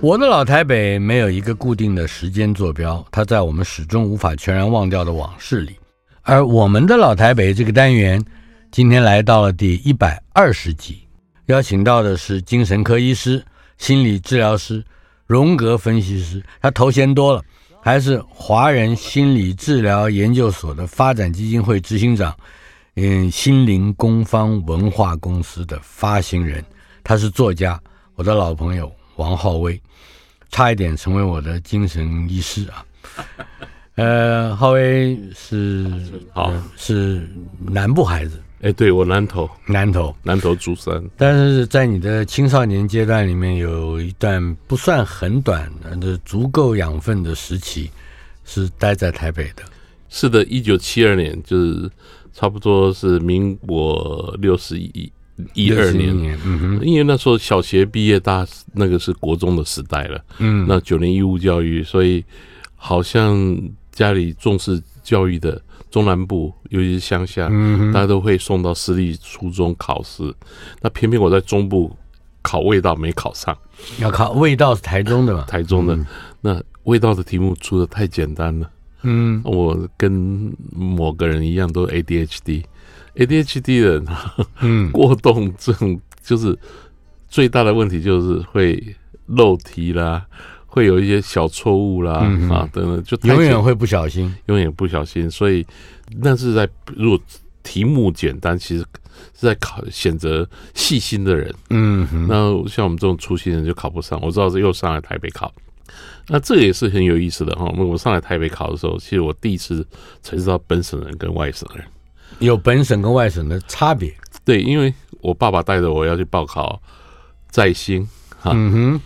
我的老台北没有一个固定的时间坐标，它在我们始终无法全然忘掉的往事里。而我们的老台北这个单元，今天来到了第一百二十集，邀请到的是精神科医师、心理治疗师、荣格分析师，他头衔多了，还是华人心理治疗研究所的发展基金会执行长，嗯，心灵工坊文化公司的发行人，他是作家。我的老朋友王浩威，差一点成为我的精神医师啊。呃，浩威是好、呃、是南部孩子，哎，对我南投，南投，南投竹山。但是在你的青少年阶段里面，有一段不算很短的足够养分的时期，是待在台北的。是的，一九七二年，就是差不多是民国六十一。一二年，年，嗯哼，因为那时候小学毕业大，那个是国中的时代了，嗯，那九年义务教育，所以好像家里重视教育的中南部，尤其是乡下，嗯，大家都会送到私立初中考试，那偏偏我在中部考味道没考上，要考味道是台中的吧？台中的，那味道的题目出的太简单了，嗯，我跟某个人一样都 ADHD。ADHD 的人，嗯，过动症就是最大的问题，就是会漏题啦，会有一些小错误啦，嗯、啊等等，就永远会不小心，永远不小心。所以那是在如果题目简单，其实是在考选择细心的人，嗯，那像我们这种粗心人就考不上。我知道是又上来台北考，那这也是很有意思的哈。我上来台北考的时候，其实我第一次才知道本省人跟外省人。有本省跟外省的差别，对，因为我爸爸带着我要去报考在新，哈，嗯哼，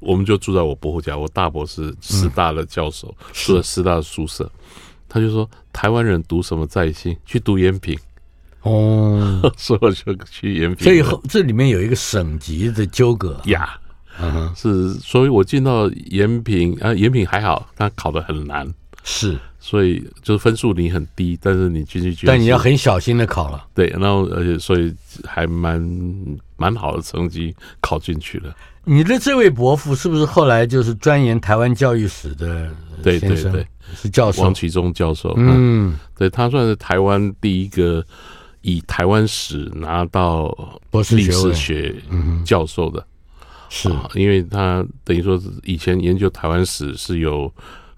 我们就住在我伯父家，我大伯是师大的教授，嗯、住在师大的宿舍，他就说台湾人读什么在新，去读延平，哦，所以我就去延平，所以后这里面有一个省级的纠葛。呀，嗯，是，所以我进到延平啊，延平还好，他考的很难，是。所以就是分数你很低，但是你进去去，但你要很小心的考了。对，然后而且所以还蛮蛮好的成绩考进去了。你的这位伯父是不是后来就是钻研台湾教育史的？对对对，是教授王其忠教授。嗯，对，他算是台湾第一个以台湾史拿到博士历史学教授的，是因为他等于说是以前研究台湾史是有。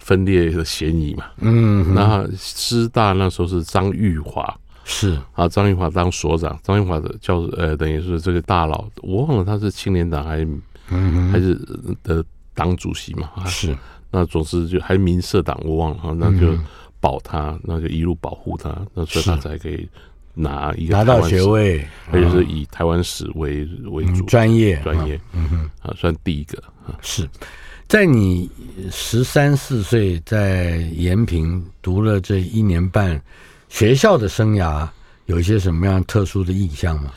分裂的嫌疑嘛，嗯，那师大那时候是张玉华，是。啊，张玉华当所长，张玉华的教呃，等于是这个大佬，我忘了他是青年党还是嗯还是的党主席嘛，是，那总之就还是民社党，我忘了，那就保他，那就一路保护他，那所以他才可以拿一个拿到学位，而且是以台湾史为为主专业。专业，嗯哼，啊，算第一个。是。在你十三四岁在延平读了这一年半学校的生涯，有一些什么样特殊的印象吗？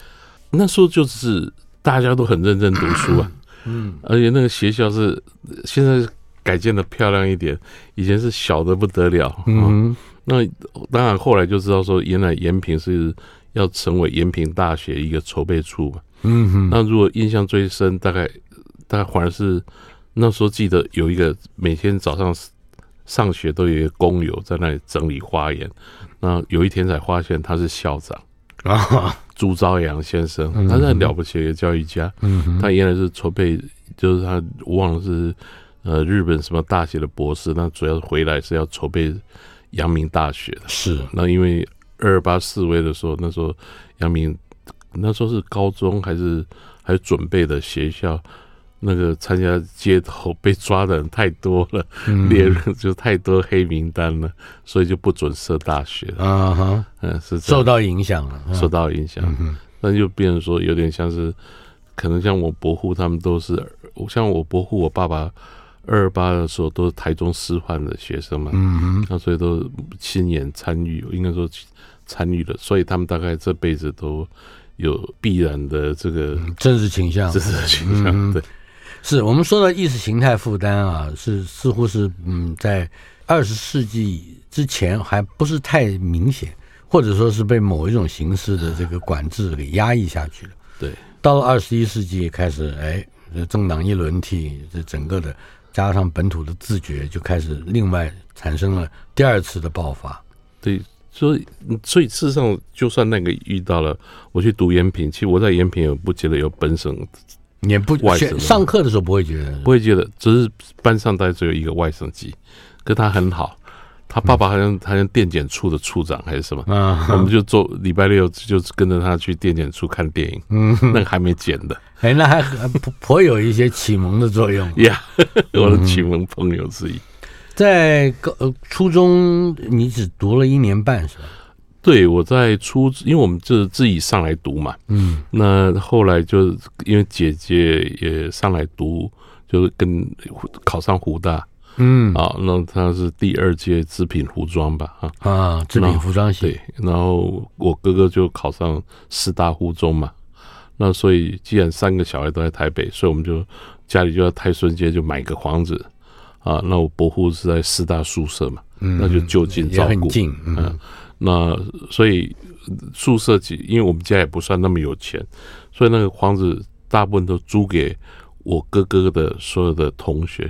那时候就是大家都很认真读书啊，嗯，而且那个学校是现在改建的漂亮一点，以前是小的不得了，嗯，那当然后来就知道说，原来延平是要成为延平大学一个筹备处嘛，嗯哼。那如果印象最深，大概大概反而是那时候记得有一个每天早上上学都有一个工友在那里整理花园，那有一天才发现他是校长啊，朱朝阳先生，他是很了不起的一个教育家。嗯。他原来是筹备，就是他我忘了是呃日本什么大学的博士，那主要回来是要筹备阳明大学的。是。那因为二二八示威的时候，那时候阳明那时候是高中还是还准备的学校？那个参加街头被抓的人太多了，列人、嗯、就太多黑名单了，所以就不准设大学了。啊哈，嗯，是受到影响了，受到影响，那、嗯、就变成说有点像是，可能像我伯父他们都是，像我伯父我爸爸二二八的时候都是台中师范的学生嘛，嗯哼，那所以都亲眼参与，应该说参与了，所以他们大概这辈子都有必然的这个政治倾向，政治倾向，对。是我们说的意识形态负担啊，是似乎是嗯，在二十世纪之前还不是太明显，或者说是被某一种形式的这个管制给压抑下去了。对，到了二十一世纪开始，哎，政党一轮替，这整个的加上本土的自觉，就开始另外产生了第二次的爆发。对，所以所以事实上，就算那个遇到了，我去读延平，其实我在延平也不觉得有本省。也不外省上课的时候不会觉得，不会觉得，只是班上大概只有一个外省籍，跟他很好。他爸爸好像好像电检处的处长还是什么，嗯、我们就做礼拜六就跟着他去电检处看电影，嗯，那个还没剪的，哎，那还颇有一些启蒙的作用。呀，yeah, 我的启蒙朋友之一。嗯、在高初中，你只读了一年半是吧？对，我在初，因为我们就是自己上来读嘛，嗯，那后来就因为姐姐也上来读，就跟考上湖大，嗯，啊，那他是第二届织品服装吧，啊啊，织品服装系，对，然后我哥哥就考上师大附中嘛，那所以既然三个小孩都在台北，所以我们就家里就在泰顺街就买个房子，啊，那我伯父是在师大宿舍嘛，嗯，那就就近照顾，嗯。嗯那所以宿舍几，因为我们家也不算那么有钱，所以那个房子大部分都租给我哥哥的所有的同学，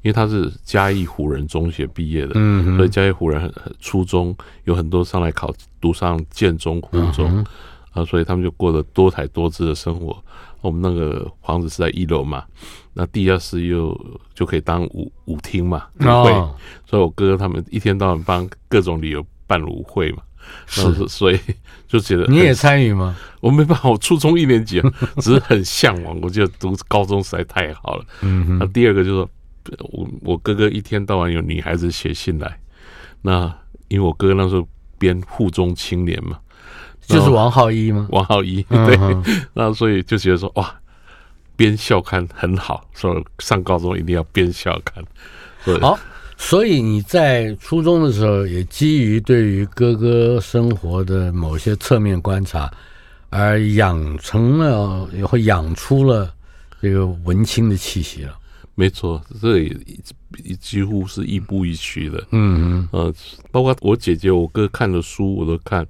因为他是嘉义湖人中学毕业的，嗯，所以嘉义湖人初中有很多上来考读上建中、湖中，啊，所以他们就过得多彩多姿的生活。我们那个房子是在一楼嘛，那地下室又就可以当舞舞厅嘛，舞会，所以我哥哥他们一天到晚帮各种理由。办舞会嘛，是，所以就觉得你也参与吗？我没办法，我初中一年级，只是很向往。我觉得读高中实在太好了。嗯，那第二个就是说，我我哥哥一天到晚有女孩子写信来，那因为我哥哥那时候编《附中青年》嘛，就是王浩一吗？王浩一，对，那所以就觉得说哇，编校刊很好，所以上高中一定要编校刊。好。所以你在初中的时候，也基于对于哥哥生活的某些侧面观察，而养成了，也会养出了这个文青的气息了。没错，这也几乎是亦步亦趋的。嗯嗯，呃，包括我姐姐、我哥看的书我都看。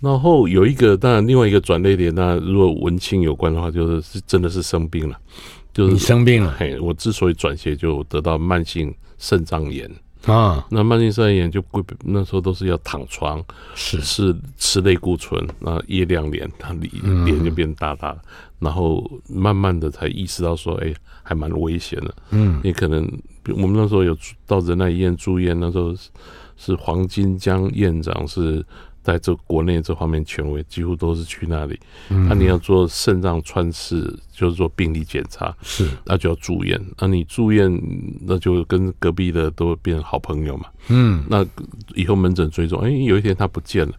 然后有一个，当然另外一个转捩点，那如果文青有关的话，就是是真的是生病了。就是你生病了，嘿，我之所以转学，就得到慢性。肾脏炎啊，那慢性肾脏炎就不那时候都是要躺床，是是吃类固醇，那夜亮脸，他脸脸就变大大，然后慢慢的才意识到说，哎，还蛮危险的。嗯，你可能我们那时候有到仁爱医院住院，那时候是黄金江院长是。在这国内这方面权威，几乎都是去那里。那你要做肾脏穿刺，就是做病理检查，是那就要住院。那你住院，那就跟隔壁的都变成好朋友嘛。嗯，那以后门诊追踪，哎，有一天他不见了，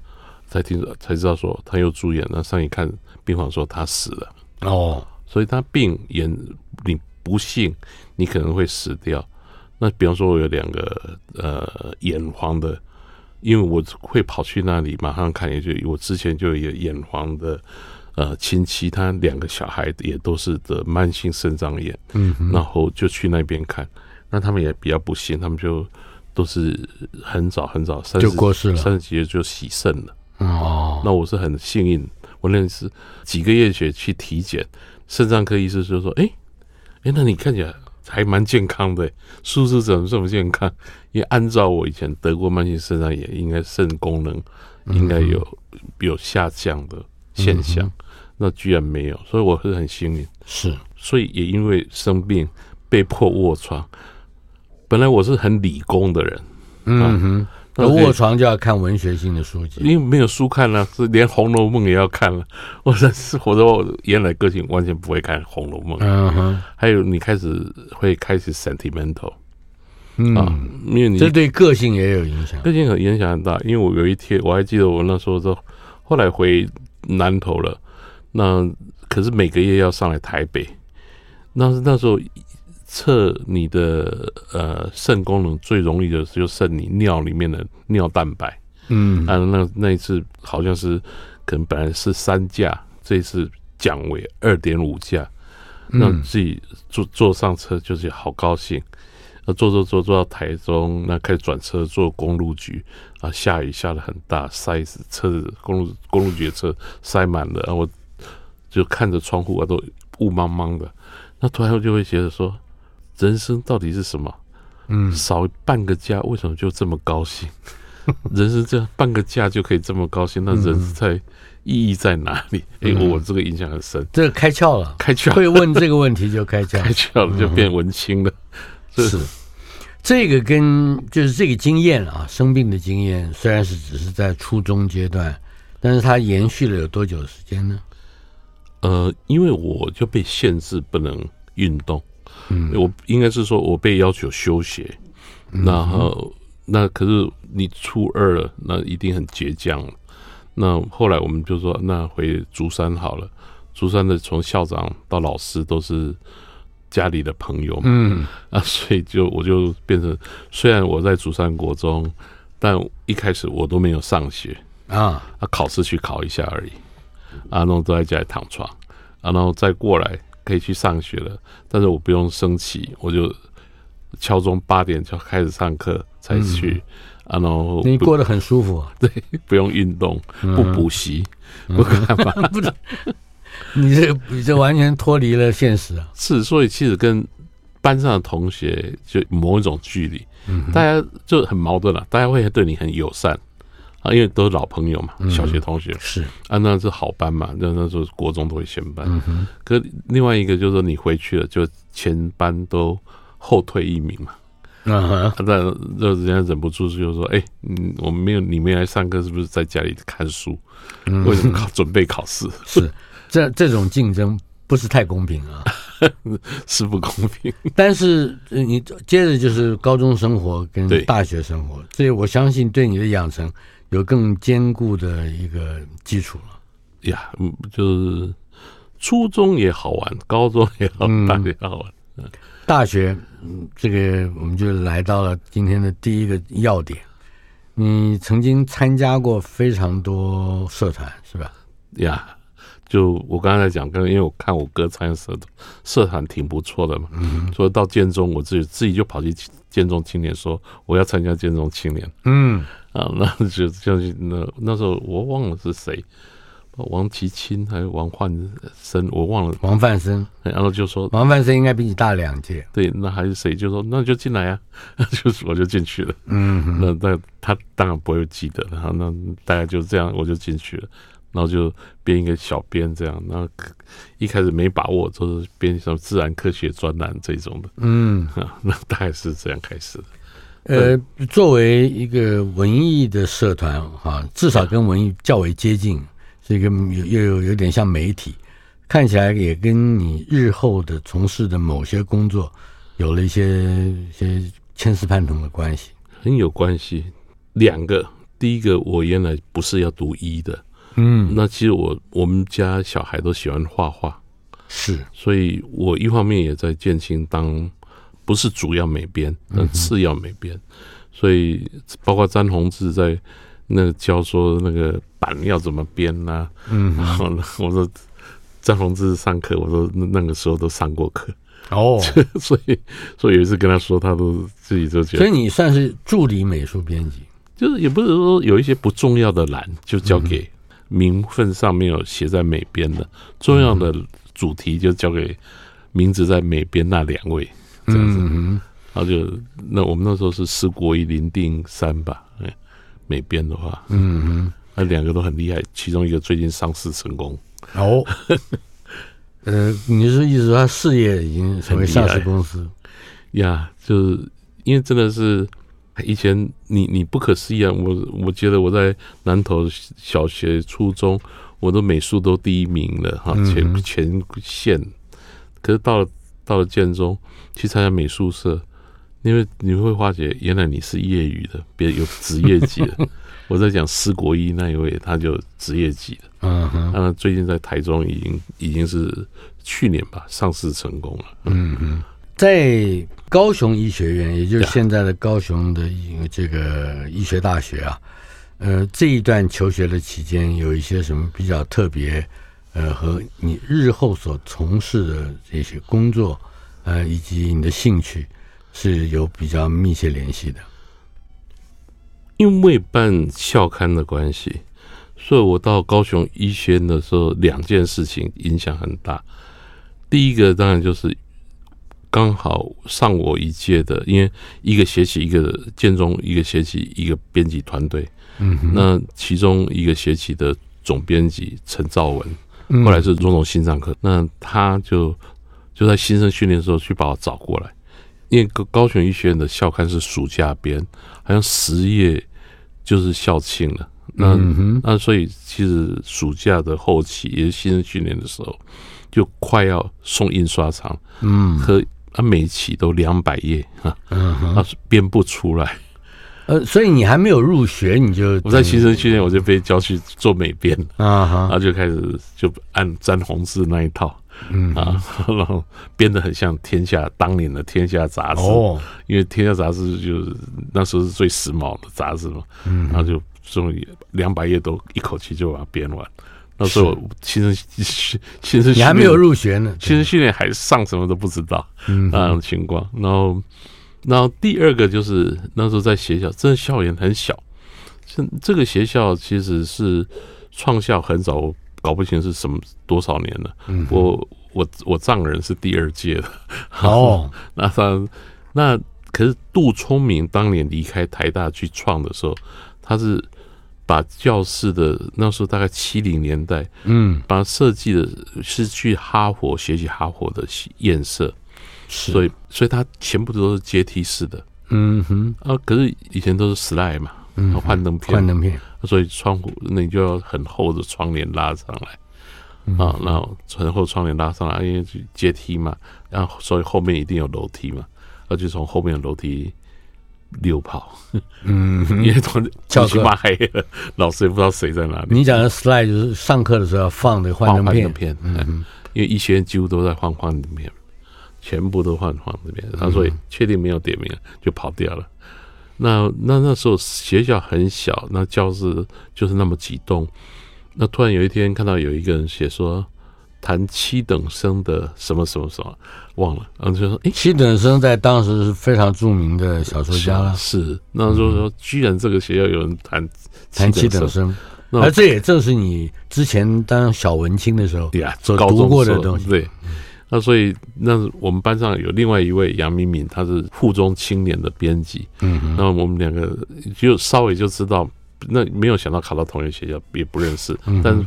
才听才知道说他又住院。那上一看病房说他死了哦，所以他病眼你不幸你可能会死掉。那比方说我有两个呃眼黄的。因为我会跑去那里马上看，也就我之前就有眼黄的呃亲戚，他两个小孩也都是得慢性肾脏炎，嗯哼，然后就去那边看，那他们也比较不幸，他们就都是很早很早三十就过世了，三十几岁就洗肾了，哦，那我是很幸运，我那次几个月前去体检，肾脏科医师就说：“哎，哎，那你看起来还蛮健康的，数字怎么这么健康？因为按照我以前得过慢性肾脏炎，应该肾功能应该有有下降的现象，嗯、那居然没有，所以我是很幸运。是，所以也因为生病被迫卧床。本来我是很理工的人，嗯哼。”那卧床就要看文学性的书籍，因为没有书看了，是连《红楼梦》也要看了。我说是，我说我原来个性完全不会看《红楼梦》。嗯哼，还有你开始会开始 sentimental，嗯，因为你这对个性也有影响，个性很影响很大。因为我有一天我还记得我那时候说，后来回南投了，那可是每个月要上来台北，那是那时候。测你的呃肾功能最容易的就测你尿里面的尿蛋白，嗯，啊，那那一次好像是可能本来是三价，这一次降为二点五价，那自己坐坐上车就是好高兴，那坐坐坐坐到台中，那开始转车坐公路局啊，下雨下的很大，塞死车子，公路公路局的车塞满了，然后我就看着窗户啊都雾茫茫的，那突然我就会觉得说。人生到底是什么？嗯，少半个假，为什么就这么高兴？人生这样半个假就可以这么高兴，那人在意义在哪里？哎、嗯，我这个印象很深。这个开窍了，开窍。会问这个问题就开窍，开窍了就变文青了。是，是这个跟就是这个经验啊，生病的经验，虽然是只是在初中阶段，但是它延续了有多久的时间呢？呃，因为我就被限制不能运动。嗯，我应该是说，我被要求休学，然后那可是你初二了，那一定很倔强。那后来我们就说，那回竹山好了。竹山的从校长到老师都是家里的朋友嘛，嗯。啊，所以就我就变成，虽然我在竹山国中，但一开始我都没有上学。啊，啊，考试去考一下而已，啊，然后都在家里躺床，啊，然后再过来。可以去上学了，但是我不用升旗，我就敲钟八点就开始上课才去，嗯、然后你过得很舒服，啊，对，不用运动，不补习，嗯、不干嘛，不你这你这完全脱离了现实啊！是，所以其实跟班上的同学就某一种距离，嗯、大家就很矛盾了，大家会对你很友善。啊，因为都是老朋友嘛，小学同学、嗯、是啊，那是好班嘛，那那时候国中都会先班。嗯、可另外一个就是说，你回去了，就前班都后退一名嘛。嗯哼，那那人家忍不住就说：“哎、欸，嗯，我们没有你没来上课，是不是在家里看书？嗯、为什么考准备考试？是这这种竞争不是太公平啊，是不公平。但是你接着就是高中生活跟大学生活，所以我相信对你的养成。”有更坚固的一个基础了呀，嗯，就是初中也好玩，高中也好，大学也好玩。嗯，大学，嗯，这个我们就来到了今天的第一个要点。你曾经参加过非常多社团，是吧？呀，就我刚才讲，跟因为我看我哥参加社团，社团挺不错的嘛，嗯，所以到建中，我自己自己就跑去建中青年说，我要参加建中青年，嗯。啊，那就就是那那时候我忘了是谁，王其清还是王焕生，我忘了。王范生，然后就说王范生应该比你大两届。对，那还是谁？就说那就进来啊，就是我就进去了。嗯，那那他当然不会记得，然后那大概就这样，我就进去了，然后就编一个小编这样，然后一开始没把握，就是编什么自然科学专栏这种的。嗯，那大概是这样开始的。呃，作为一个文艺的社团哈，至少跟文艺较为接近，是一个有又有有点像媒体，看起来也跟你日后的从事的某些工作有了一些一些牵丝万缕的关系，很有关系。两个，第一个，我原来不是要读医的，嗯，那其实我我们家小孩都喜欢画画，是，所以我一方面也在建青当。不是主要美编，但次要美编，嗯、所以包括詹宏志在那个教说那个版要怎么编呐、啊，嗯，然后呢，我说詹宏志上课，我说那个时候都上过课。哦，所以所以有一次跟他说，他都自己就觉得，所以你算是助理美术编辑，就是也不是说有一些不重要的栏就交给名分上没有写在美编的，重要的主题就交给名字在美编那两位这样子。嗯、然后就那我们那时候是四国一、林定三吧，哎，美编的话，嗯嗯，那两个都很厉害，其中一个最近上市成功。哦，呃，你是意思说他事业已经成为上市公司？呀，就是因为真的是以前你你不可思议啊！我我觉得我在南投小学、初中，我的美术都第一名了哈，全全县。可是到了到了建中去参加美术社，因为你会发觉原来你是业余的，别有职业级的。我在讲施国一那一位，他就职业级的。嗯哼，那最近在台中已经已经是去年吧上市成功了。嗯哼，在高雄医学院，也就是现在的高雄的这个医学大学啊，呃，这一段求学的期间，有一些什么比较特别，呃，和你日后所从事的这些工作，呃，以及你的兴趣是有比较密切联系的。因为办校刊的关系，所以我到高雄医学院的时候，两件事情影响很大。第一个当然就是刚好上我一届的，因为一个学期一个建中，一个学期一个编辑团队。嗯，那其中一个学期的总编辑陈兆文，后来是荣总心脏科，那他就就在新生训练的时候去把我找过来。因为高高雄医学院的校刊是暑假编，好像十月就是校庆了。那、嗯、那所以其实暑假的后期也是新生训练的时候，就快要送印刷厂。嗯，和他每一期都两百页啊，他是编不出来。呃，所以你还没有入学，你就我在新生训练我就被叫去做美编啊，然后就开始就按詹宏志那一套。嗯啊，然后编的很像天下当年的天下杂志哦，因为天下杂志就是那时候是最时髦的杂志嘛，嗯，然后就终于两百页都一口气就把它编完。那时候新生新生你还没有入学呢，新生训练还上什么都不知道，嗯，那种情况。然后，然后第二个就是那时候在学校，真的校园很小，这这个学校其实是创校很早。搞不清是什么多少年了。嗯、我我我丈人是第二届的。哦，那他那可是杜聪明当年离开台大去创的时候，他是把教室的那时候大概七零年代，嗯，把设计的是去哈佛学习哈佛的院舍，是。所以所以它全部都是阶梯式的。嗯哼。啊，可是以前都是 slide 嘛。嗯，幻灯片，幻灯片，所以窗户那你就要很厚的窗帘拉上来，嗯、啊，然后很厚窗帘拉上来，因为阶梯嘛，然后所以后面一定有楼梯嘛，而且从后面的楼梯溜跑，嗯，因为从教室黑了，老师也不知道谁在哪里。你讲的 slide 就是上课的时候要放的幻灯片，片嗯，嗯，因为医学院几乎都在幻幻里面，全部都换幻灯片，他所以确定没有点名就跑掉了。那那那时候学校很小，那教室就是那么几栋。那突然有一天看到有一个人写说，谈七等生的什么什么什么，忘了。然后就说，哎，七等生在当时是非常著名的小说家了。是，那就说居然这个学校有人谈谈七等生，而这也正是你之前当小文青的时候，所读过的东西。对。那所以，那我们班上有另外一位杨敏敏，他是附中青年的编辑。嗯，那我们两个就稍微就知道，那没有想到考到同一个学校，也不认识。但是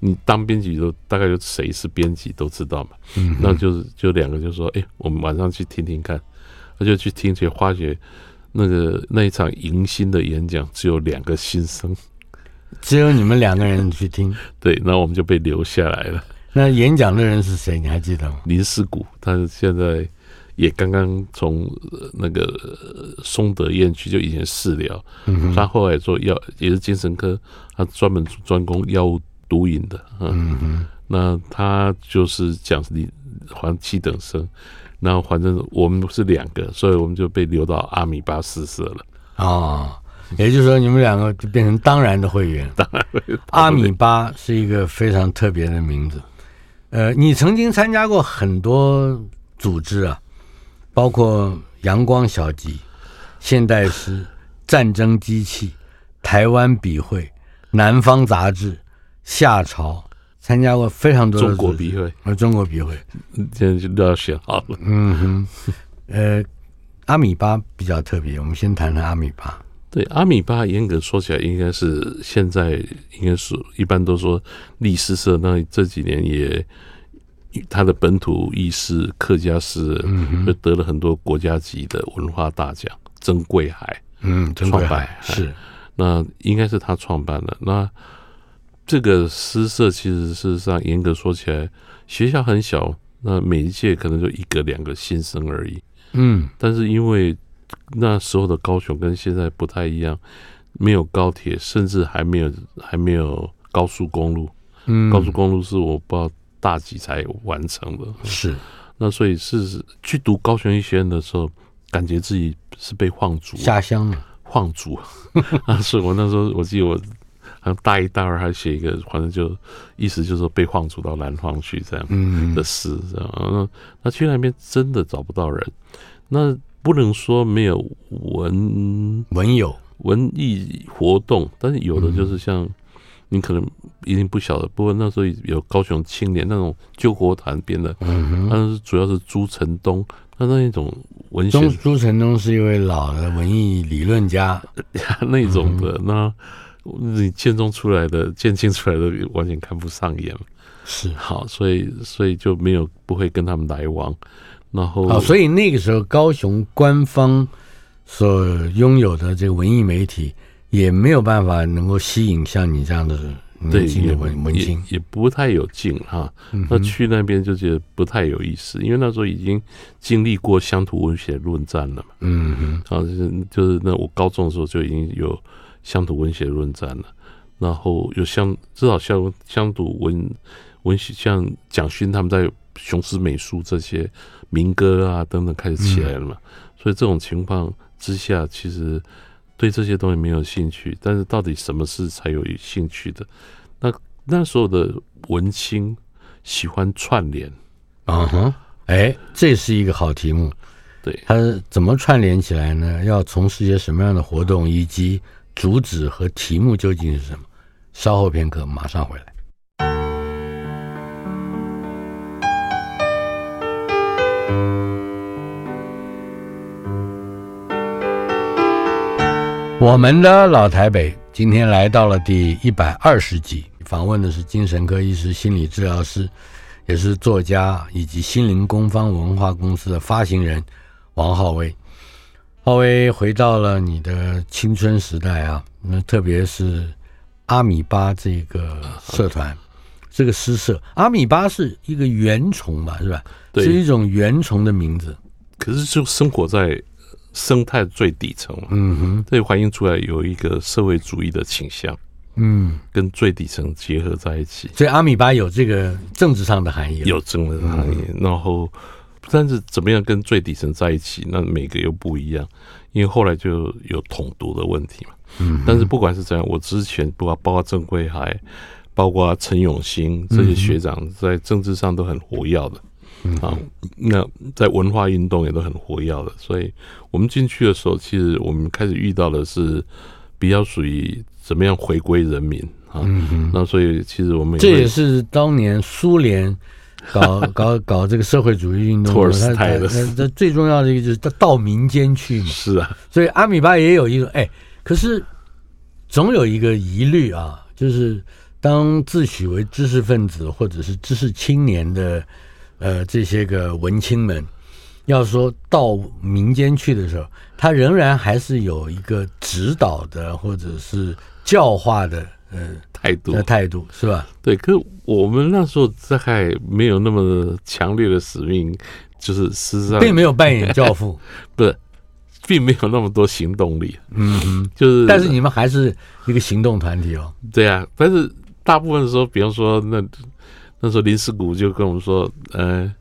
你当编辑都大概就谁是编辑都知道嘛。嗯，那就是就两个就说，哎、欸，我们晚上去听听看。他就去听，去发觉那个那一场迎新的演讲只有两个新生，只有你们两个人去听。对，那我们就被留下来了。那演讲的人是谁？你还记得吗？林思谷，他现在也刚刚从那个松德院区就以前治疗，嗯、他后来做药也是精神科，他专门专攻药物毒瘾的。嗯，嗯哼那他就是讲你还七等生，然后反正我们是两个，所以我们就被留到阿米巴四社了。哦，也就是说你们两个就变成当然的会员。当然会员，阿米巴是一个非常特别的名字。呃，你曾经参加过很多组织啊，包括阳光小集、现代诗、战争机器、台湾笔会、南方杂志、夏朝，参加过非常多的中国笔会，呃，中国笔会，现在就都要选好了。嗯哼，呃，阿米巴比较特别，我们先谈谈阿米巴。对，阿米巴严格说起来，应该是现在应该是一般都说历诗社，那这几年也他的本土意识客家诗，就得了很多国家级的文化大奖，曾贵海。嗯，曾贵海是，那应该是他创办的。那这个诗社其实事实上严格说起来，学校很小，那每一届可能就一个两个新生而已。嗯，但是因为那时候的高雄跟现在不太一样，没有高铁，甚至还没有还没有高速公路。嗯，高速公路是我不知道大几才完成的。是，那所以是去读高雄医学院的时候。感觉自己是被放逐下乡了，放逐 啊！所以我那时候，我记得我好像大一、大二还写一个，反正就意思就是说被放逐到南方去这样的诗，这样。那那去那边真的找不到人，那不能说没有文文友。文艺活动，但是有的就是像你可能一定不晓得，不过那时候有高雄青年那种救国团编的，嗯，但是主要是朱成东。他那一种文学，朱成东是一位老的文艺理论家，那种的，那你建中出来的、建青出来的，完全看不上眼。是好，所以所以就没有不会跟他们来往。然后，好，所以那个时候高雄官方所拥有的这个文艺媒体也没有办法能够吸引像你这样的人。对，也文青也不太有劲哈。那去那边就觉得不太有意思，因为那时候已经经历过乡土文学论战了嘛。嗯嗯，啊，就是就是那我高中的时候就已经有乡土文学论战了，然后有乡至少乡乡土文文学，像蒋勋他们在雄狮美术这些民歌啊等等开始起来了嘛。所以这种情况之下，其实。对这些东西没有兴趣，但是到底什么是才有兴趣的？那那时候的文青喜欢串联，啊哈，哎，这是一个好题目。对，他怎么串联起来呢？要从事些什么样的活动，以及主旨和题目究竟是什么？稍后片刻，马上回来。我们的老台北今天来到了第一百二十集，访问的是精神科医师、心理治疗师，也是作家以及心灵工坊文化公司的发行人王浩威。浩威回到了你的青春时代啊，那特别是阿米巴这个社团，这个诗社，阿米巴是一个原虫嘛，是吧？对，是一种原虫的名字，可是就生活在。生态最底层，嗯哼，这反映出来有一个社会主义的倾向，嗯，跟最底层结合在一起，所以阿米巴有这个政治上的含义，有政治的含义。嗯、然后，但是怎么样跟最底层在一起，那每个又不一样，因为后来就有统独的问题嘛。嗯，但是不管是怎样，我之前不包括郑贵海，包括陈永兴这些学长，在政治上都很活跃的。啊，那在文化运动也都很活跃的，所以我们进去的时候，其实我们开始遇到的是比较属于怎么样回归人民啊。那所以其实我们这也是当年苏联搞 搞搞这个社会主义运动，托尔斯泰的。这最重要的一个就是到民间去嘛。是啊，所以阿米巴也有一个哎，可是总有一个疑虑啊，就是当自诩为知识分子或者是知识青年的。呃，这些个文青们，要说到民间去的时候，他仍然还是有一个指导的或者是教化的呃态度，态度是吧？对，可是我们那时候大概没有那么强烈的使命，就是实际上并没有扮演教父，不是，并没有那么多行动力。嗯哼，就是，但是你们还是一个行动团体哦。对啊，但是大部分的时候，比方说那。那时候林思谷就跟我们说：“呃，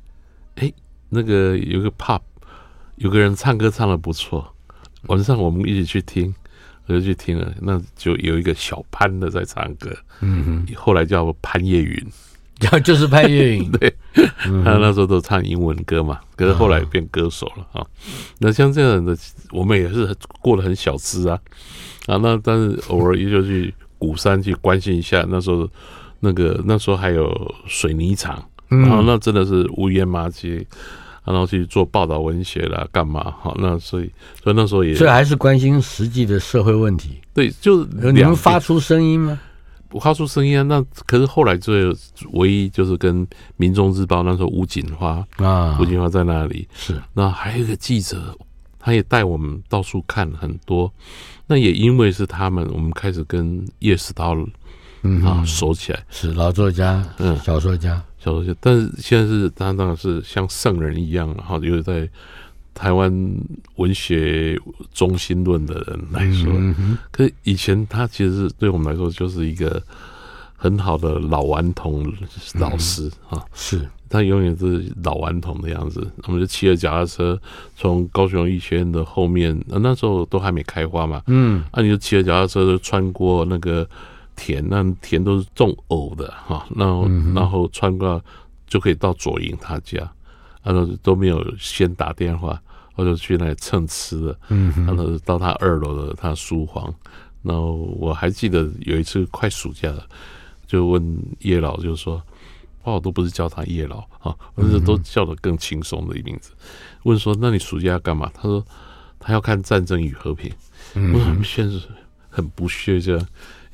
哎，那个有个 pub，有个人唱歌唱的不错，晚上我们一起去听，我就去听了。那就有一个小潘的在唱歌，嗯，后来叫潘越云，叫 就是潘越云，对，他那时候都唱英文歌嘛，可是后来变歌手了啊。那像这样的，我们也是过得很小资啊，啊，那但是偶尔也就去鼓山去关心一下，那时候。”那个那时候还有水泥厂，然后那真的是乌烟瘴气，然后去做报道文学啦，干嘛？好，那所以所以那时候也，所以还是关心实际的社会问题。对，就是你们发出声音吗？不发出声音啊。那可是后来最唯一就是跟《民众日报》那时候吴锦花啊，吴锦花在那里是。那还有一个记者，他也带我们到处看很多。那也因为是他们，我们开始跟叶石涛。嗯啊，熟起来是老作家，嗯，小说家，小说家。但是现在是他当然是像圣人一样，然后又在台湾文学中心论的人来说，可是以前他其实是对我们来说就是一个很好的老顽童老师啊、嗯，是他永远是老顽童的样子。我们就骑着脚踏车从高雄医学院的后面，那时候都还没开花嘛，嗯，那、啊、你就骑着脚踏车就穿过那个。田那田都是种藕的哈，然后然后穿过就可以到左营他家，他说都没有先打电话，我就去那里蹭吃的，然后到他二楼的他书房，然后我还记得有一次快暑假了，就问叶老，就说，哦，我都不是叫他叶老啊，我是都叫的更轻松的一名字，问说，那你暑假要干嘛？他说他要看《战争与和平》，我说现在很不屑这样。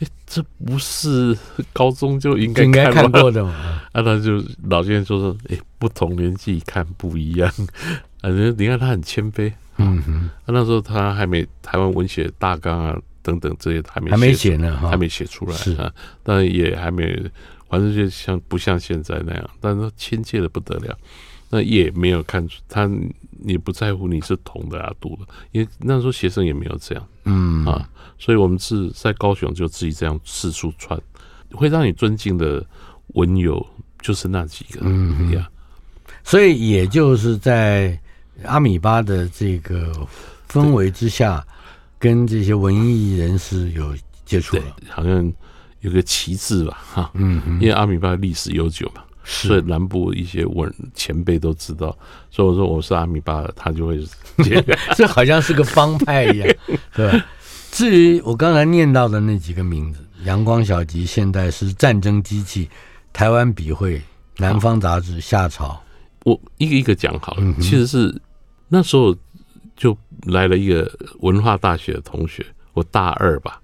欸、这不是高中就应该看，看过的吗？啊，他就老先生就说：“哎、欸，不同年纪看不一样。”反正你看他很谦卑，嗯哼。啊、那时候他还没台湾文学大纲啊等等这些还没还没写呢，还没写出来啊。但也还没，反正就像不像现在那样，但是亲切的不得了。那也没有看出他也不在乎你是同的啊，读的，因为那时候学生也没有这样，嗯啊。所以，我们是在高雄就自己这样四处窜，会让你尊敬的文友就是那几个，嗯呀。所以，也就是在阿米巴的这个氛围之下，跟这些文艺人士有接触了，好像有个旗帜吧，哈，嗯，因为阿米巴历史悠久嘛，所以南部一些文前辈都知道，所以我说我是阿米巴的，他就会，这好像是个帮派一样，对吧？至于我刚才念到的那几个名字，《阳光小集》、《现代诗》、《战争机器》、《台湾笔会》、《南方杂志》、《夏朝》，我一个一个讲好了。嗯、其实是那时候就来了一个文化大学的同学，我大二吧，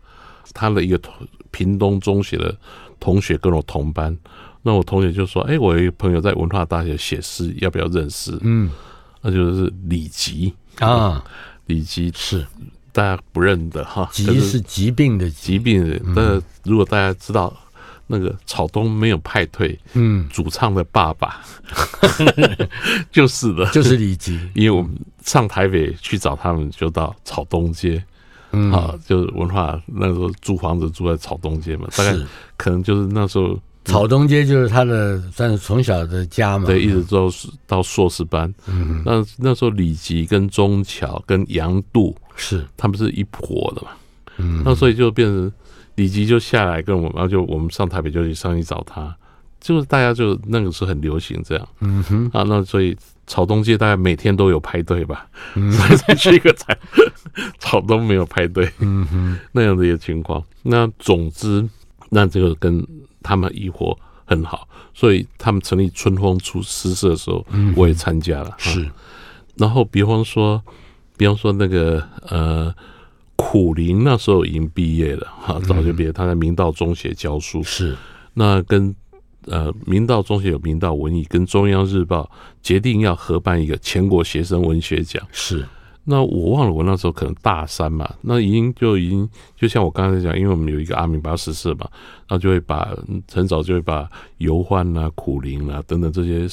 他的一个同屏东中学的同学跟我同班，那我同学就说：“哎，我有一个朋友在文化大学写诗，要不要认识？”嗯，那就是李吉啊，李吉是。大家不认得哈，疾是疾病的疾病的。但是如果大家知道那个草东没有派对，嗯，主唱的爸爸 就是的，就是李吉。因为我们上台北去找他们，就到草东街，嗯，啊，就是文化那时候租房子住在草东街嘛，大概可能就是那时候。草东街就是他的算是从小的家嘛，对，一直到到硕士班。嗯，那那时候李吉跟中桥跟杨度是他们是一伙的嘛。嗯，那所以就变成李吉就下来跟我们，然后就我们上台北就去上去找他，就是大家就那个时候很流行这样。嗯哼，啊，那所以草东街大概每天都有派对吧？嗯，所以才去一个才 草东没有派对。嗯哼，那样的一个情况。那总之，那这个跟。他们一伙很好，所以他们成立春风出诗社的时候，我也参加了。是，然后比方说，比方说那个呃，苦林那时候已经毕业了，哈，早就毕业。他在明道中学教书，是。那跟呃明道中学有明道文艺，跟中央日报决定要合办一个全国学生文学奖，是。那我忘了，我那时候可能大三嘛，那已经就已经就像我刚才讲，因为我们有一个阿米巴十四嘛，然后就会把很早就会把游欢啊、苦苓啊等等这些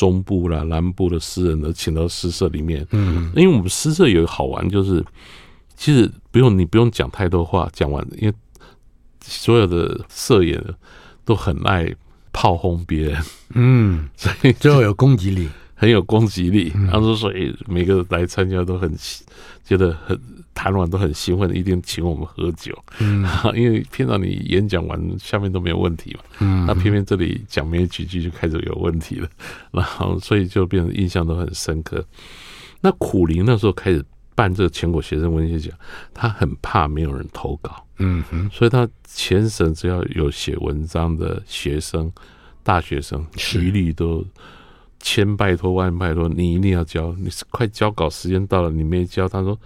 中部啦、南部的诗人呢请到诗社里面。嗯，因为我们诗社有一个好玩，就是其实不用你不用讲太多话，讲完，因为所有的社员都很爱炮轰别人，嗯，所以就有攻击力。很有攻击力，然后所以每个来参加都很觉得很谈完都很兴奋，一定请我们喝酒。嗯，因为平常你演讲完下面都没有问题嘛，嗯，那偏偏这里讲没几句就开始有问题了，然后所以就变成印象都很深刻。那苦苓那时候开始办这个全国学生文学奖，他很怕没有人投稿，嗯哼，所以他全省只要有写文章的学生，大学生，一律都千拜托万拜托，你一定要交，你快交稿时间到了，你没交，他说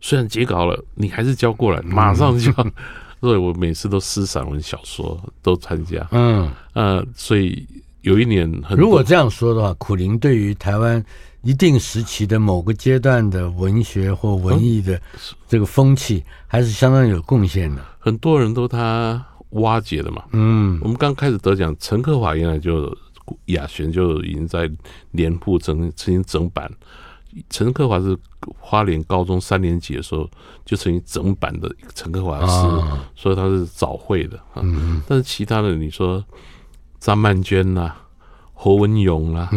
虽然截稿了，你还是交过来，马上就。嗯所以我每次都诗散文小说都参加，嗯呃，所以有一年很，如果这样说的话，苦苓对于台湾一定时期的某个阶段的文学或文艺的这个风气，还是相当有贡献的。很多人都他挖掘的嘛，嗯，我们刚开始得奖，陈克华原来就亚璇就已经在联埠曾曾经整版。陈克华是花莲高中三年级的时候就曾经整版的陈克华诗，所以他是早会的啊。但是其他的，你说张曼娟呐、侯文勇啦、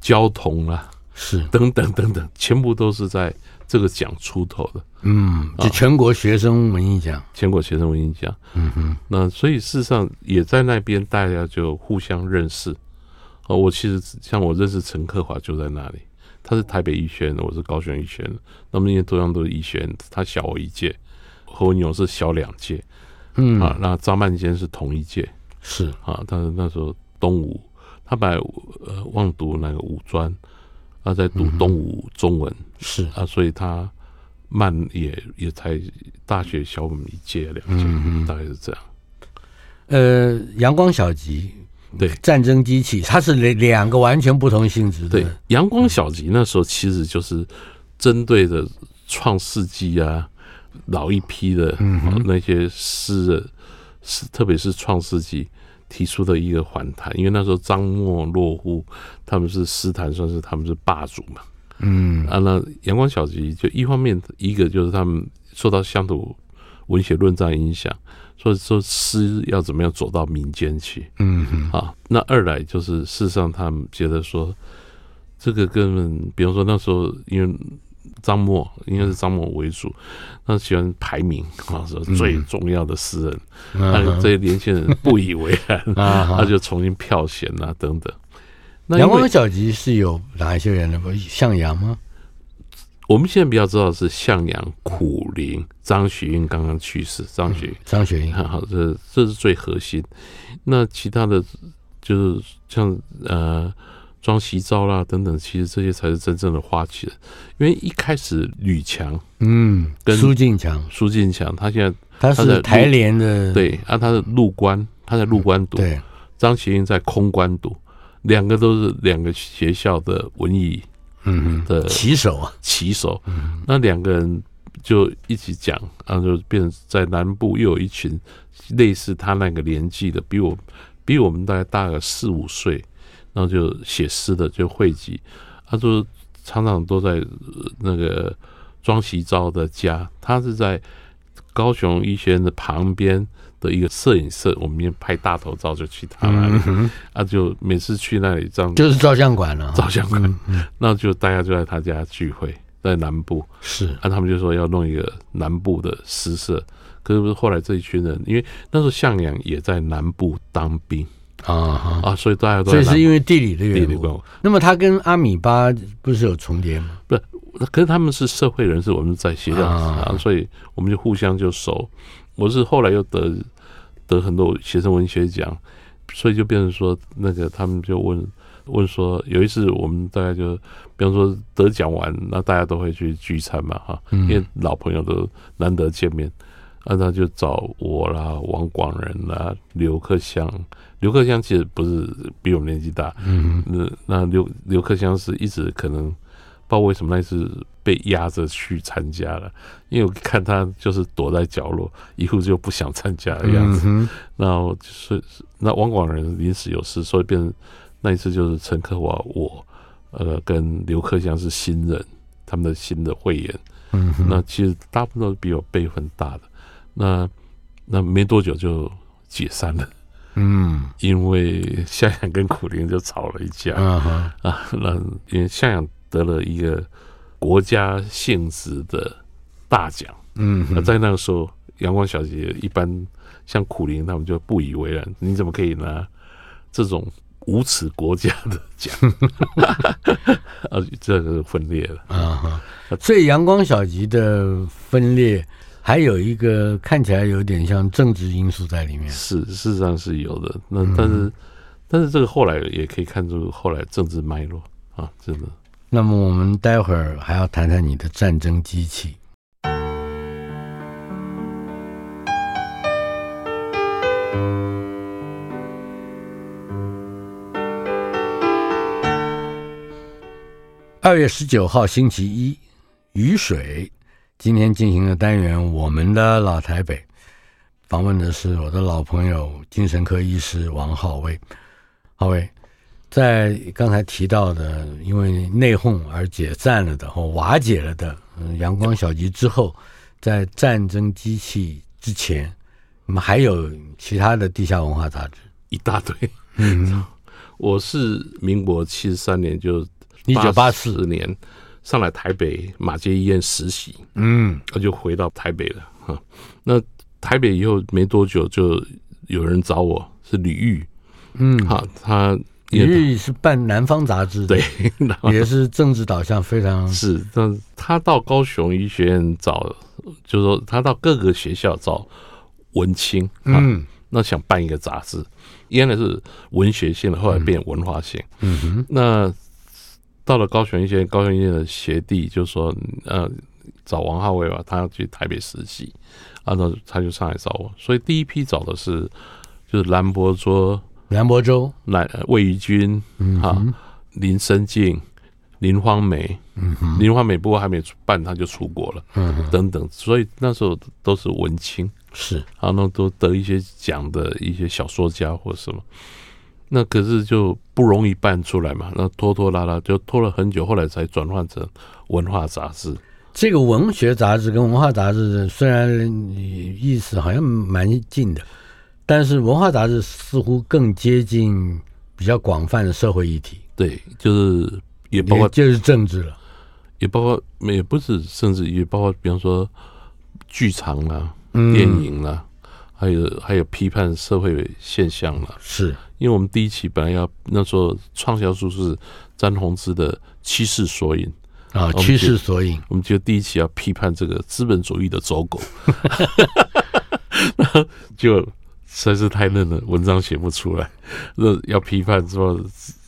焦桐啦，是等等等等，全部都是在这个奖出头的。嗯，就全国学生文艺奖，全国学生文艺奖。嗯哼，那所以事实上也在那边，大家就互相认识。哦，我其实像我认识陈克华就在那里。他是台北艺学院的，我是高雄艺学院的。那么因为同样都是艺学院，他小我一届，侯文勇是小两届，嗯啊，那张曼娟是同一届，是啊，他那时候东吴，他本来呃忘读那个五专，他在读东吴中文，嗯、是啊，所以他慢也也才大学小我们一届两届，嗯、大概是这样。呃，阳光小集。对，战争机器，它是两两个完全不同性质的。对，阳光小集那时候其实就是针对的创世纪啊，老一批的那些诗人，是特别是创世纪提出的一个反弹，因为那时候张默、落户他们是诗坛，算是他们是霸主嘛。嗯啊，那阳光小集就一方面，一个就是他们受到乡土文学论战影响。所以说诗要怎么样走到民间去？嗯嗯啊，那二来就是事实上他们觉得说，这个根本，比方说那时候因为张默应该是张默为主，他喜欢排名啊，说最重要的诗人，那这些年轻人不以为然，他就重新票选啊等等。那阳光小集是有哪一些人呢？向阳吗？我们现在比较知道的是向阳、苦苓、张学英刚刚去世，张学张学英，好，这这是最核心。那其他的就是像呃庄习昭啦等等，其实这些才是真正的花旗人。因为一开始吕强，嗯，跟苏进强，苏进强，他现在他是台联的，对，啊，他是入关，他在入关读，对，张学英在空关读，两个都是两个学校的文艺。嗯的旗手啊，旗手，那两个人就一起讲，然后就变成在南部又有一群类似他那个年纪的，比我比我们大概大个四五岁，然后就写诗的就汇集。他说常常都在那个庄习昭的家，他是在高雄医学院的旁边的一个摄影社，我们拍大头照就去他那里，嗯、啊，就每次去那里这样，就是照相馆了，照相馆，那就大家就在他家聚会，在南部。是，啊，他们就说要弄一个南部的诗社，可是不是后来这一群人，因为那时候向阳也在南部当兵。啊啊，所以大家都所以是因为地理的原因。地理那么他跟阿米巴不是有重叠吗？不是，可是他们是社会人士，我们在学校啊，所以我们就互相就熟。我是后来又得得很多学生文学奖，所以就变成说，那个他们就问问说，有一次我们大概就，比方说得奖完，那大家都会去聚餐嘛，哈，因为老朋友都难得见面，那他就找我啦、王广仁啦、刘克襄。刘克襄其实不是比我们年纪大，嗯，那那刘刘克襄是一直可能。不知道为什么那次被压着去参加了，因为我看他就是躲在角落，一副就不想参加的样子。嗯、然后就是那王广仁临时有事，所以变成那一次就是陈克华我呃跟刘克襄是新人，他们的新的会员。嗯，那其实大部分都是比我辈分大的。那那没多久就解散了。嗯，因为向阳跟苦苓就吵了一架。嗯、啊，那因为向阳。得了一个国家性质的大奖，嗯，那在那个时候，阳光小姐一般像苦苓他们就不以为然，你怎么可以拿这种无耻国家的讲，啊，这个分裂了啊。所以阳光小集的分裂，还有一个看起来有点像政治因素在里面。是，事实上是有的。那但是，嗯、但是这个后来也可以看出后来政治脉络啊，真的。那么我们待会儿还要谈谈你的战争机器。二月十九号星期一，雨水。今天进行的单元，我们的老台北访问的是我的老朋友精神科医师王浩威。浩威，在刚才提到的因为内讧而解散了的或瓦解了的嗯阳光小集之后，在战争机器之前，我们还有其他的地下文化杂志一大堆。嗯，我是民国七十三年就。一九八四年上来台北马街医院实习，嗯，我就回到台北了哈。那台北以后没多久，就有人找我，是李玉，嗯，好，他吕玉是办《南方》杂志，对，也是政治导向非常是。但他到高雄医学院找，就是说他到各个学校找文青，嗯，那想办一个杂志，原来是文学性的，后来变文化性，嗯哼，那。到了高雄医学院，高雄医学院的学弟就说：“呃，找王浩威吧，他要去台北实习。”啊，那他就上来找我。所以第一批找的是就是兰博卓、蓝博洲、蓝魏怡君、哈林生静、林芳梅。嗯哼，林芳梅不过还没办，他就出国了。嗯，等等，所以那时候都是文青，是啊，那都得一些奖的一些小说家或什么。那可是就不容易办出来嘛，那拖拖拉拉就拖了很久，后来才转换成文化杂志。这个文学杂志跟文化杂志虽然意思好像蛮近的，但是文化杂志似乎更接近比较广泛的社会议题。对，就是也包括就是政治了，也包括也不是，甚至也包括比方说剧场啊、嗯、电影啊，还有还有批判社会现象了，是。因为我们第一期本来要那时候畅销书是詹宏志的《趋势索引》啊，《趋势索引》，我们觉得第一期要批判这个资本主义的走狗，就实在是太嫩了，文章写不出来。那要批判说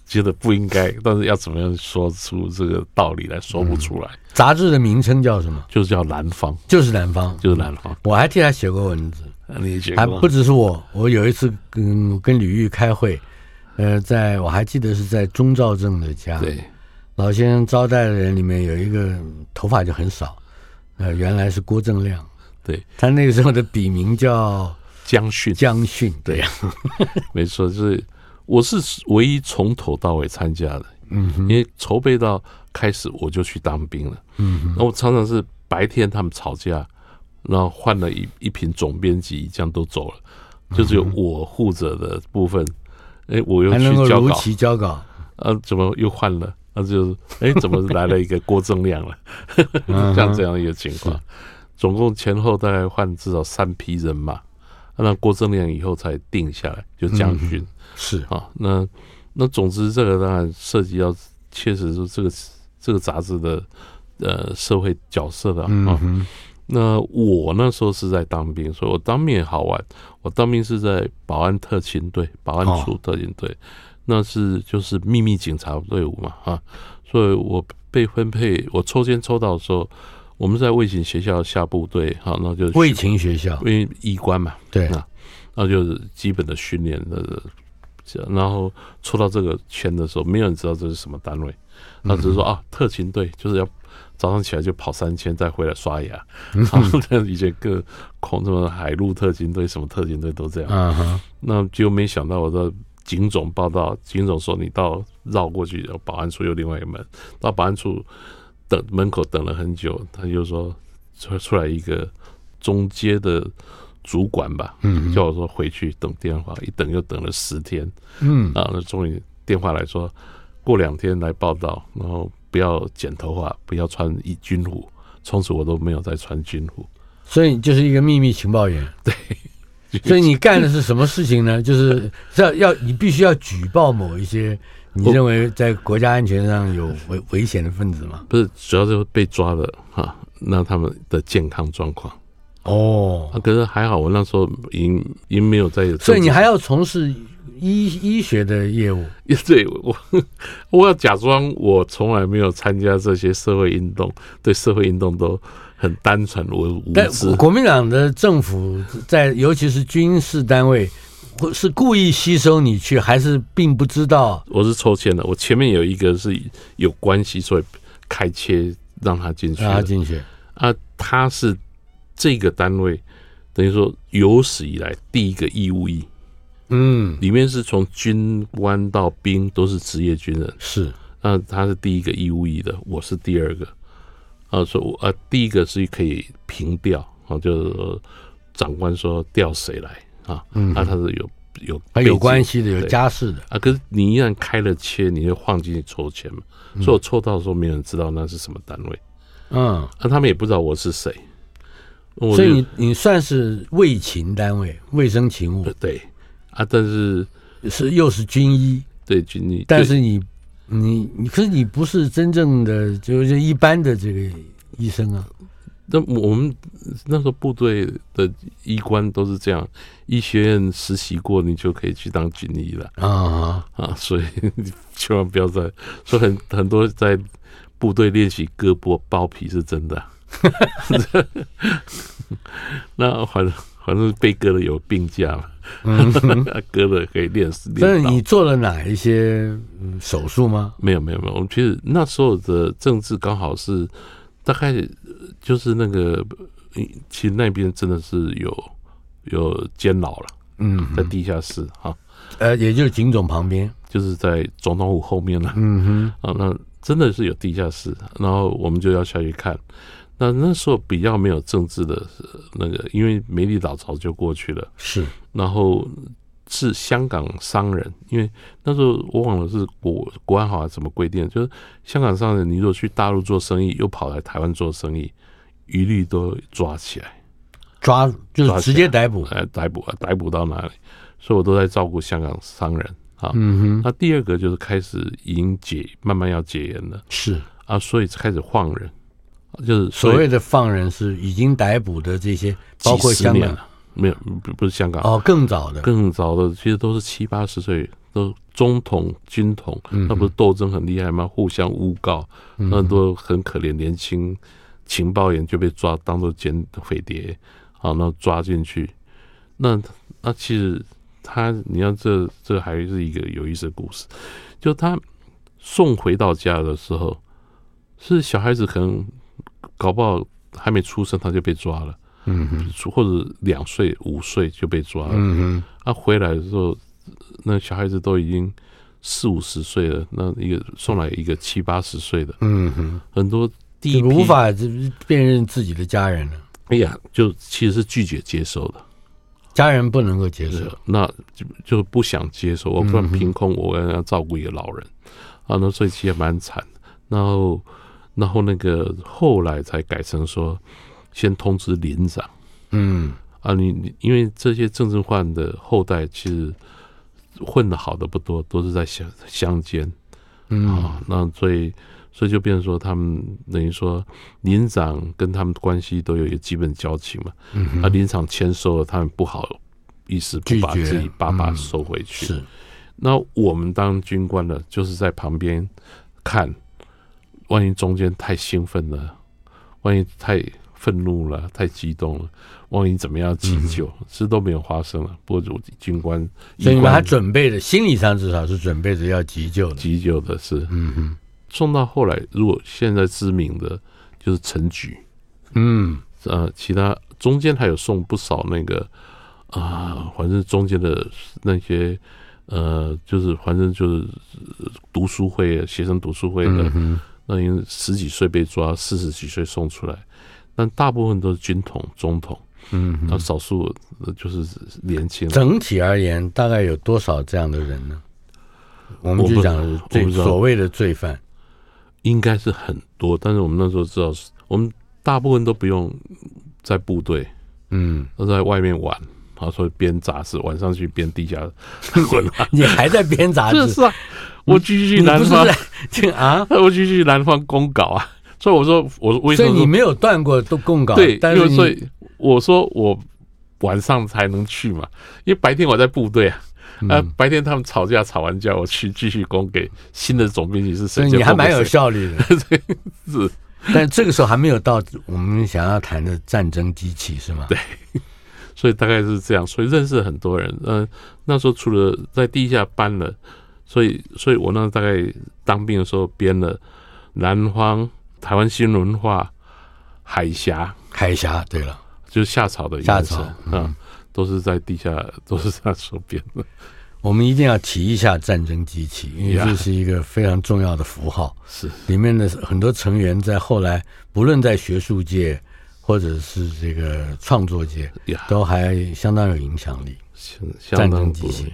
觉得不应该，但是要怎么样说出这个道理来说不出来。嗯、杂志的名称叫什么？就是叫《南方》，就是南方，就是南方。我还替他写过文字。你觉还不只是我，我有一次跟跟吕玉开会，呃，在我还记得是在钟兆正的家，对，老先生招待的人里面有一个头发就很少，呃，原来是郭正亮，对，他那个时候的笔名叫江训，江训，对。呀，没错，就是我是唯一从头到尾参加的，嗯，因为筹备到开始我就去当兵了，嗯，那我常常是白天他们吵架。然后换了一一瓶总编辑，这样都走了，就只有我负责的部分。哎、嗯，我又去交稿，交稿。啊，怎么又换了？那、啊、就哎，怎么来了一个郭正亮了？像这样一个情况，总共前后大概换至少三批人马。那郭正亮以后才定下来，就将军、嗯、是啊。那那总之，这个当然涉及到确实是这个这个杂志的呃社会角色的啊。嗯那我那时候是在当兵，所以我当兵也好玩。我当兵是在保安特勤队，保安处特勤队，那是就是秘密警察队伍嘛，啊，所以我被分配，我抽签抽到的时候，我们在卫勤学校下部队，好，那就卫勤学校，因为医官嘛，对，那那就是基本的训练的，然后出到这个圈的时候，没有人知道这是什么单位，他只是说啊，特勤队就是要。早上起来就跑三千，再回来刷牙。然后以前各空什么海陆特勤队、什么特勤队都这样。嗯，那就没想到我的警总报道，警总说你到绕过去，保安处有另外一个门。到保安处等门口等了很久，他就说出出来一个中阶的主管吧，嗯，叫我说回去等电话，一等又等了十天。嗯，啊，那终于电话来说过两天来报道，然后。不要剪头发，不要穿一军服。从此我都没有再穿军服，所以就是一个秘密情报员。对，所以你干的是什么事情呢？就是要要你必须要举报某一些你认为在国家安全上有危危险的分子吗？不是，主要是被抓了哈，那他们的健康状况。哦，可是还好，我那时候已经已经没有在。所以你还要从事医医学的业务？对，我 我要假装我从来没有参加这些社会运动，对社会运动都很单纯我无知。国民党的政府在，尤其是军事单位，是故意吸收你去，还是并不知道？我是抽签的，我前面有一个是有关系，所以开切让他进去，让他进去。啊，他是。这个单位等于说有史以来第一个义务役，嗯，里面是从军官到兵都是职业军人，是，那他是第一个义务役的，我是第二个，啊，说我啊，第一个是可以平调啊，就是长官说调谁来啊，嗯，那他是有有还有关系的，有家世的。啊，可是你一旦开了切，你就放进去抽签嘛，所以我抽到的时候没有人知道那是什么单位，嗯，啊，他们也不知道我是谁。所以你你算是卫勤单位，卫生勤务对。啊，但是是又是军医，对军医，但是你你你可是你不是真正的就是一般的这个医生啊。那我们那时候部队的医官都是这样，医学院实习过，你就可以去当军医了啊啊！所以 你千万不要再说很很多在部队练习割剥包皮是真的。那反正反正被割了有病假嘛，嗯、割了可以练死。但是你做了哪一些手术吗？没有没有没有，我们其实那时候的政治刚好是大概就是那个，其实那边真的是有有监牢了，嗯，在地下室哈，呃，也就是警总旁边，就是在总统府后面了，嗯哼，啊，那真的是有地下室，然后我们就要下去看。那那时候比较没有政治的那个，因为美丽岛早就过去了。是，然后是香港商人，因为那时候我忘了是国国安法怎么规定，就是香港商人，你如果去大陆做生意，又跑来台湾做生意，一律都抓起来，抓就是直接逮捕，哎，逮捕啊，逮捕到哪里？所以我都在照顾香港商人啊。嗯哼。那第二个就是开始已经解，慢慢要解严了。是啊，所以开始放人。就是所谓的放人是已经逮捕的这些，包括香港没有，不是香港哦，更早的，更早的其实都是七八十岁，都中统、军统，那不是斗争很厉害吗？互相诬告，那都很可怜，年轻情报员就被抓当做捡匪谍，好，那抓进去，那那其实他，你看这这还是一个有意思的故事，就他送回到家的时候，是小孩子可能。搞不好还没出生他就被抓了，嗯哼，或者两岁五岁就被抓了，嗯哼，他回来的时候，那小孩子都已经四五十岁了，那一个送来一个七八十岁的，嗯哼，很多第一批无法辨认自己的家人了，哎呀，就其实是拒绝接受的，家人不能够接受，那就就不想接受，我不然凭空我要照顾一个老人，啊，那所以其实蛮惨，然后。然后那个后来才改成说，先通知连长，嗯。啊，你你因为这些政治犯的后代其实混的好的不多，都是在乡乡间，嗯。啊，那所以所以就变成说他们等于说林长跟他们关系都有一个基本交情嘛，嗯啊，连长签收了，他们不好意思不把自己爸爸收回去，是，那我们当军官的，就是在旁边看。万一中间太兴奋了，万一太愤怒了，太激动了，万一怎么样急救，这、嗯、都没有发生了。不过军官，所以你们还准备的，心理上至少是准备着要急救的。急救的是，嗯哼。送到后来，如果现在知名的就是陈菊，嗯，呃，其他中间还有送不少那个啊，反正中间的那些呃，就是反正就是读书会、学生读书会的。嗯那因为十几岁被抓，四十几岁送出来，但大部分都是军统、中统，嗯，那少数就是年轻。整体而言，大概有多少这样的人呢？我们就讲最所谓的罪犯，应该是很多。但是我们那时候知道，我们大部分都不用在部队，嗯，都在外面玩啊，所以编杂志，晚上去编地下文化。你还在编杂志？是啊，我继续去南方啊，我继续去南方公稿啊。所以我说，我为什么？所以你没有断过都公稿？对，但是所以我说我晚上才能去嘛，因为白天我在部队啊。呃，白天他们吵架吵完架，我去继续供给新的总编辑是谁？你还蛮有效率的。是，但这个时候还没有到我们想要谈的战争机器，是吗？对。所以大概是这样，所以认识很多人。嗯、呃，那时候除了在地下搬了，所以，所以我那大概当兵的时候编了《南方台湾新文化》《海峡》《海峡》。对了，就是夏朝的夏朝，嗯。嗯都是在地下，都是他手边的。我们一定要提一下战争机器，因为这是一个非常重要的符号。是里面的很多成员在后来，不论在学术界或者是这个创作界，都还相当有影响力。战争机器，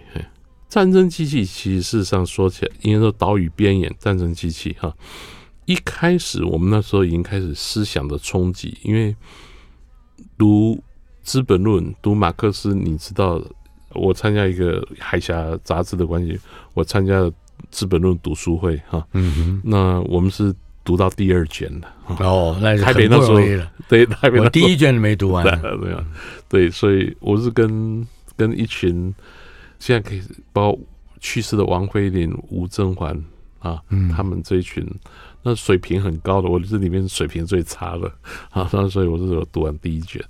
战争机器其实事实上说起来，应该说岛屿边缘战争机器哈。一开始我们那时候已经开始思想的冲击，因为读。《资本论》读马克思，你知道，我参加一个海峡杂志的关系，我参加了《资本论》读书会哈。嗯哼，那我们是读到第二卷的哦，那是台北那时候对台北，我第一卷没读完。对啊，对，所以我是跟跟一群现在可以包括去世的王菲林、吴正环啊，他们这一群，那水平很高的，我这里面水平最差的 啊，那所以我是有读完第一卷。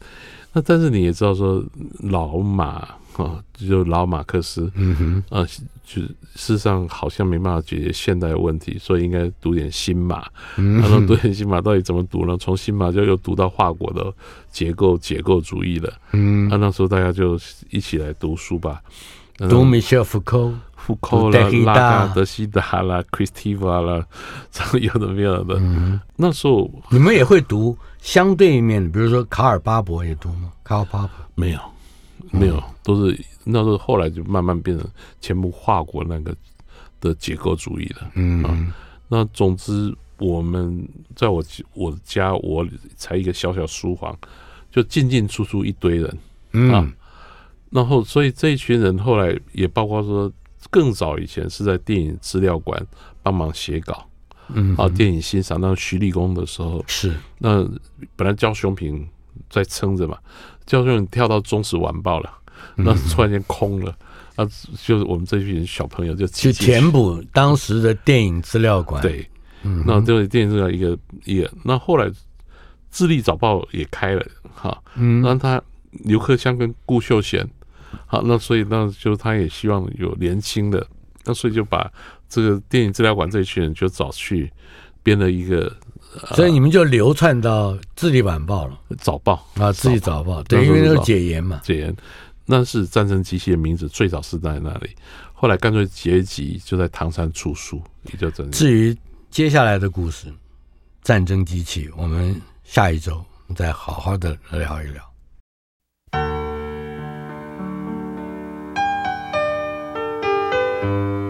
那但是你也知道说老马啊，就老马克思，嗯哼，啊，就事实上好像没办法解决现代问题，所以应该读点新马。嗯，然后读点新马到底怎么读呢？从新马就又读到法国的结构结构主义了。嗯，那那时候大家就一起来读书吧。读米歇尔·福柯。福柯啦，拉达德西达啦、Christiva 啦，这有的没有的。嗯，那时候你们也会读相对面，比如说卡尔巴伯也读吗？卡尔巴伯没有，没有，都是那时候后来就慢慢变成全部跨国那个的结构主义了。嗯，啊，那总之我们在我我家，我才一个小小书房，就进进出出一堆人。嗯，然后所以这一群人后来也包括说。更早以前是在电影资料馆帮忙写稿，嗯，啊，电影欣赏那徐立功的时候是那本来焦雄平在撑着嘛，教授跳到中时晚报了，那突然间空了，啊，就是我们这群小朋友就去填补当时的电影资料馆，对，那这个电影资料一个一个，那后来智利早报也开了，哈，嗯，让他刘克湘跟顾秀贤。好，那所以那就他也希望有年轻的，那所以就把这个电影资料馆这一群人就找去编了一个，所以你们就流窜到《智利晚报》了，早报啊，《智利早报》对，因为那个解严嘛，解严，那是战争机器的名字最早是在那里，后来干脆结集就在唐山出书，也就这样。至于接下来的故事，战争机器，我们下一周再好好的聊一聊。车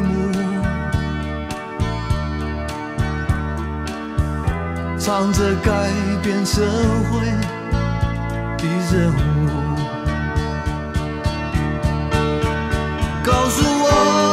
唱着改变社会的任务，告诉我。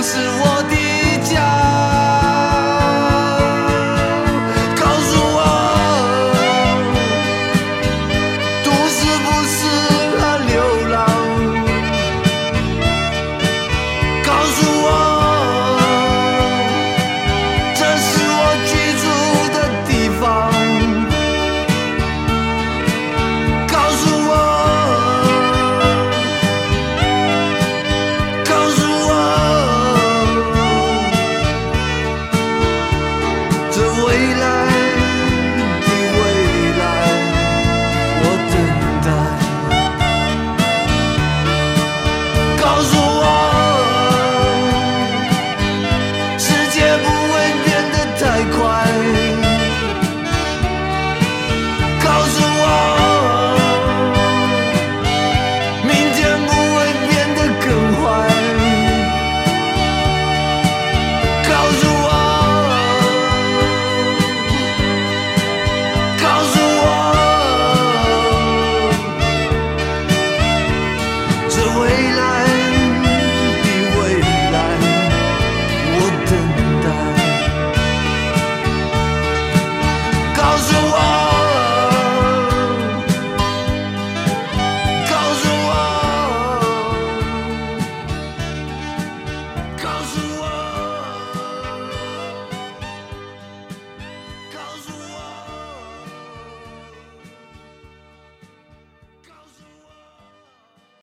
不是我。